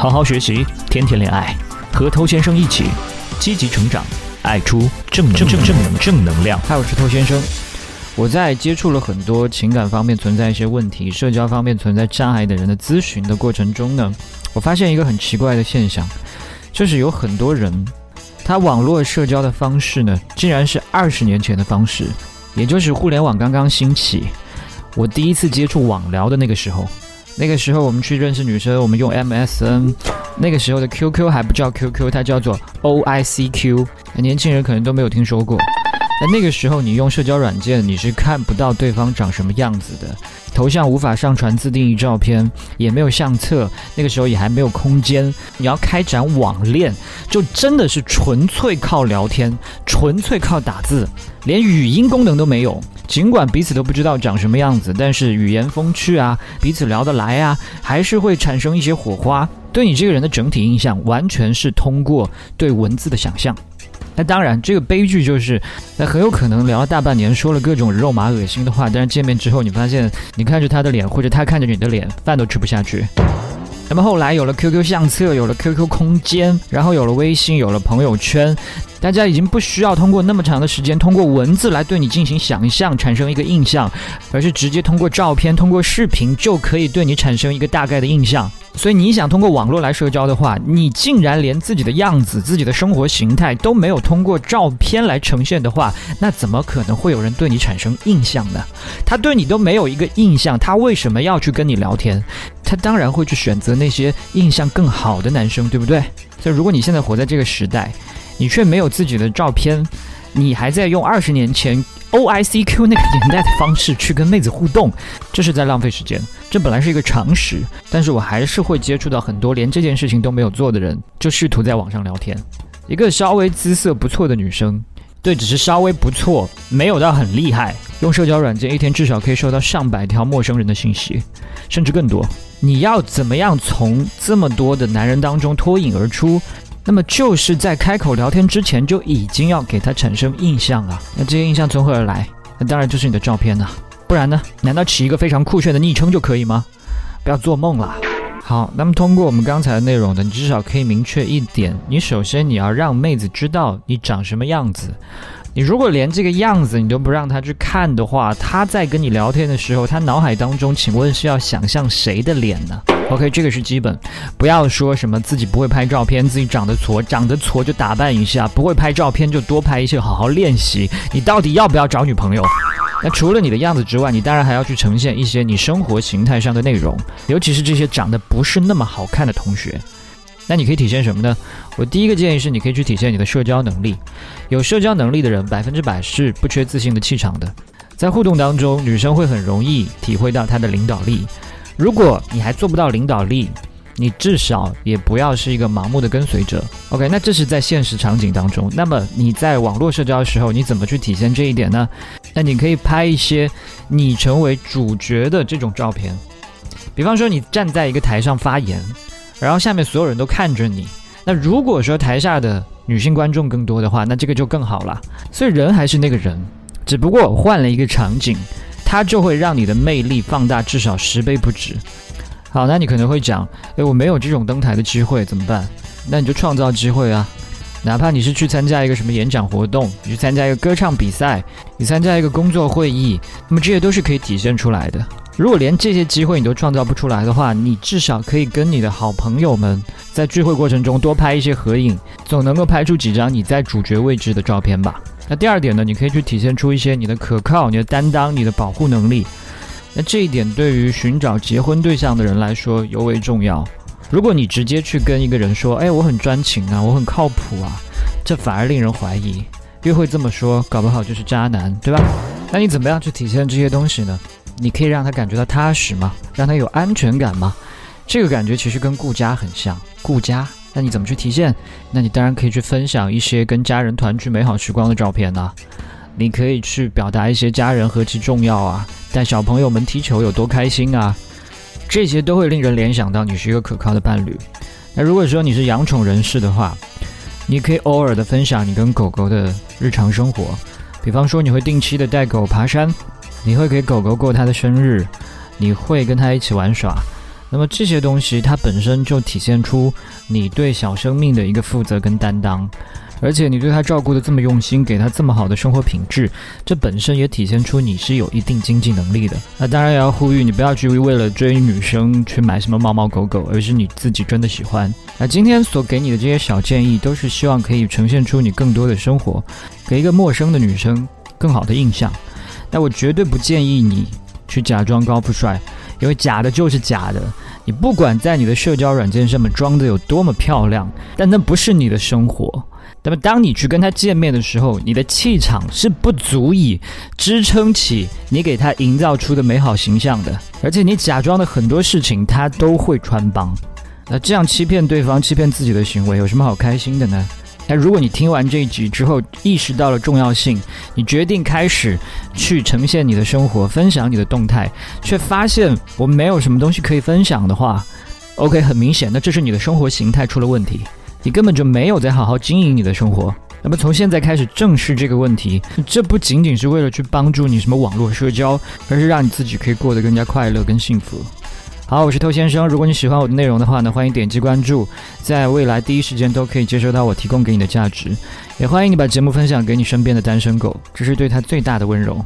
好好学习，天天恋爱，和头先生一起积极成长，爱出正正正正能正能量。嗨，我是头先生。我在接触了很多情感方面存在一些问题、社交方面存在障碍的人的咨询的过程中呢，我发现一个很奇怪的现象，就是有很多人，他网络社交的方式呢，竟然是二十年前的方式，也就是互联网刚刚兴起，我第一次接触网聊的那个时候。那个时候我们去认识女生，我们用 MSN，那个时候的 QQ 还不叫 QQ，它叫做 OICQ，年轻人可能都没有听说过。那那个时候你用社交软件，你是看不到对方长什么样子的，头像无法上传自定义照片，也没有相册，那个时候也还没有空间，你要开展网恋，就真的是纯粹靠聊天，纯粹靠打字，连语音功能都没有。尽管彼此都不知道长什么样子，但是语言风趣啊，彼此聊得来啊，还是会产生一些火花。对你这个人的整体印象，完全是通过对文字的想象。那当然，这个悲剧就是，那很有可能聊了大半年，说了各种肉麻恶心的话，但是见面之后，你发现你看着他的脸，或者他看着你的脸，饭都吃不下去。那么后来有了 QQ 相册，有了 QQ 空间，然后有了微信，有了朋友圈。大家已经不需要通过那么长的时间，通过文字来对你进行想象，产生一个印象，而是直接通过照片、通过视频就可以对你产生一个大概的印象。所以你想通过网络来社交的话，你竟然连自己的样子、自己的生活形态都没有通过照片来呈现的话，那怎么可能会有人对你产生印象呢？他对你都没有一个印象，他为什么要去跟你聊天？他当然会去选择那些印象更好的男生，对不对？所以如果你现在活在这个时代，你却没有自己的照片，你还在用二十年前 O I C Q 那个年代的方式去跟妹子互动，这是在浪费时间。这本来是一个常识，但是我还是会接触到很多连这件事情都没有做的人，就试图在网上聊天。一个稍微姿色不错的女生，对，只是稍微不错，没有到很厉害。用社交软件一天至少可以收到上百条陌生人的信息，甚至更多。你要怎么样从这么多的男人当中脱颖而出？那么就是在开口聊天之前就已经要给他产生印象了。那这些印象从何而来？那当然就是你的照片呐，不然呢？难道起一个非常酷炫的昵称就可以吗？不要做梦了。好，那么通过我们刚才的内容呢，你至少可以明确一点：你首先你要让妹子知道你长什么样子。你如果连这个样子你都不让她去看的话，她在跟你聊天的时候，她脑海当中请问是要想象谁的脸呢？OK，这个是基本，不要说什么自己不会拍照片，自己长得矬，长得矬就打扮一下，不会拍照片就多拍一些，好好练习。你到底要不要找女朋友？那除了你的样子之外，你当然还要去呈现一些你生活形态上的内容，尤其是这些长得不是那么好看的同学。那你可以体现什么呢？我第一个建议是，你可以去体现你的社交能力。有社交能力的人，百分之百是不缺自信的气场的。在互动当中，女生会很容易体会到他的领导力。如果你还做不到领导力，你至少也不要是一个盲目的跟随者。OK，那这是在现实场景当中。那么你在网络社交的时候，你怎么去体现这一点呢？那你可以拍一些你成为主角的这种照片，比方说你站在一个台上发言，然后下面所有人都看着你。那如果说台下的女性观众更多的话，那这个就更好了。所以人还是那个人，只不过换了一个场景。它就会让你的魅力放大至少十倍不止。好，那你可能会讲，诶，我没有这种登台的机会，怎么办？那你就创造机会啊！哪怕你是去参加一个什么演讲活动，你去参加一个歌唱比赛，你参加一个工作会议，那么这些都是可以体现出来的。如果连这些机会你都创造不出来的话，你至少可以跟你的好朋友们在聚会过程中多拍一些合影，总能够拍出几张你在主角位置的照片吧。那第二点呢，你可以去体现出一些你的可靠、你的担当、你的保护能力。那这一点对于寻找结婚对象的人来说尤为重要。如果你直接去跟一个人说：“哎，我很专情啊，我很靠谱啊”，这反而令人怀疑。约会这么说，搞不好就是渣男，对吧？那你怎么样去体现这些东西呢？你可以让他感觉到踏实吗？让他有安全感吗？这个感觉其实跟顾家很像，顾家。那你怎么去体现？那你当然可以去分享一些跟家人团聚美好时光的照片呐。你可以去表达一些家人何其重要啊，带小朋友们踢球有多开心啊，这些都会令人联想到你是一个可靠的伴侣。那如果说你是养宠人士的话，你可以偶尔的分享你跟狗狗的日常生活，比方说你会定期的带狗爬山，你会给狗狗过它的生日，你会跟它一起玩耍。那么这些东西它本身就体现出你对小生命的一个负责跟担当。而且你对他照顾的这么用心，给他这么好的生活品质，这本身也体现出你是有一定经济能力的。那当然也要呼吁你不要去为了追女生去买什么猫猫狗狗，而是你自己真的喜欢。那今天所给你的这些小建议，都是希望可以呈现出你更多的生活，给一个陌生的女生更好的印象。但我绝对不建议你去假装高富帅，因为假的就是假的。你不管在你的社交软件上面装的有多么漂亮，但那不是你的生活。那么，当你去跟他见面的时候，你的气场是不足以支撑起你给他营造出的美好形象的，而且你假装的很多事情，他都会穿帮。那这样欺骗对方、欺骗自己的行为，有什么好开心的呢？那如果你听完这一集之后，意识到了重要性，你决定开始去呈现你的生活、分享你的动态，却发现我没有什么东西可以分享的话，OK，很明显，那这是你的生活形态出了问题。你根本就没有在好好经营你的生活。那么从现在开始正视这个问题，这不仅仅是为了去帮助你什么网络社交，而是让你自己可以过得更加快乐跟幸福。好，我是偷先生。如果你喜欢我的内容的话呢，欢迎点击关注，在未来第一时间都可以接收到我提供给你的价值。也欢迎你把节目分享给你身边的单身狗，这是对他最大的温柔。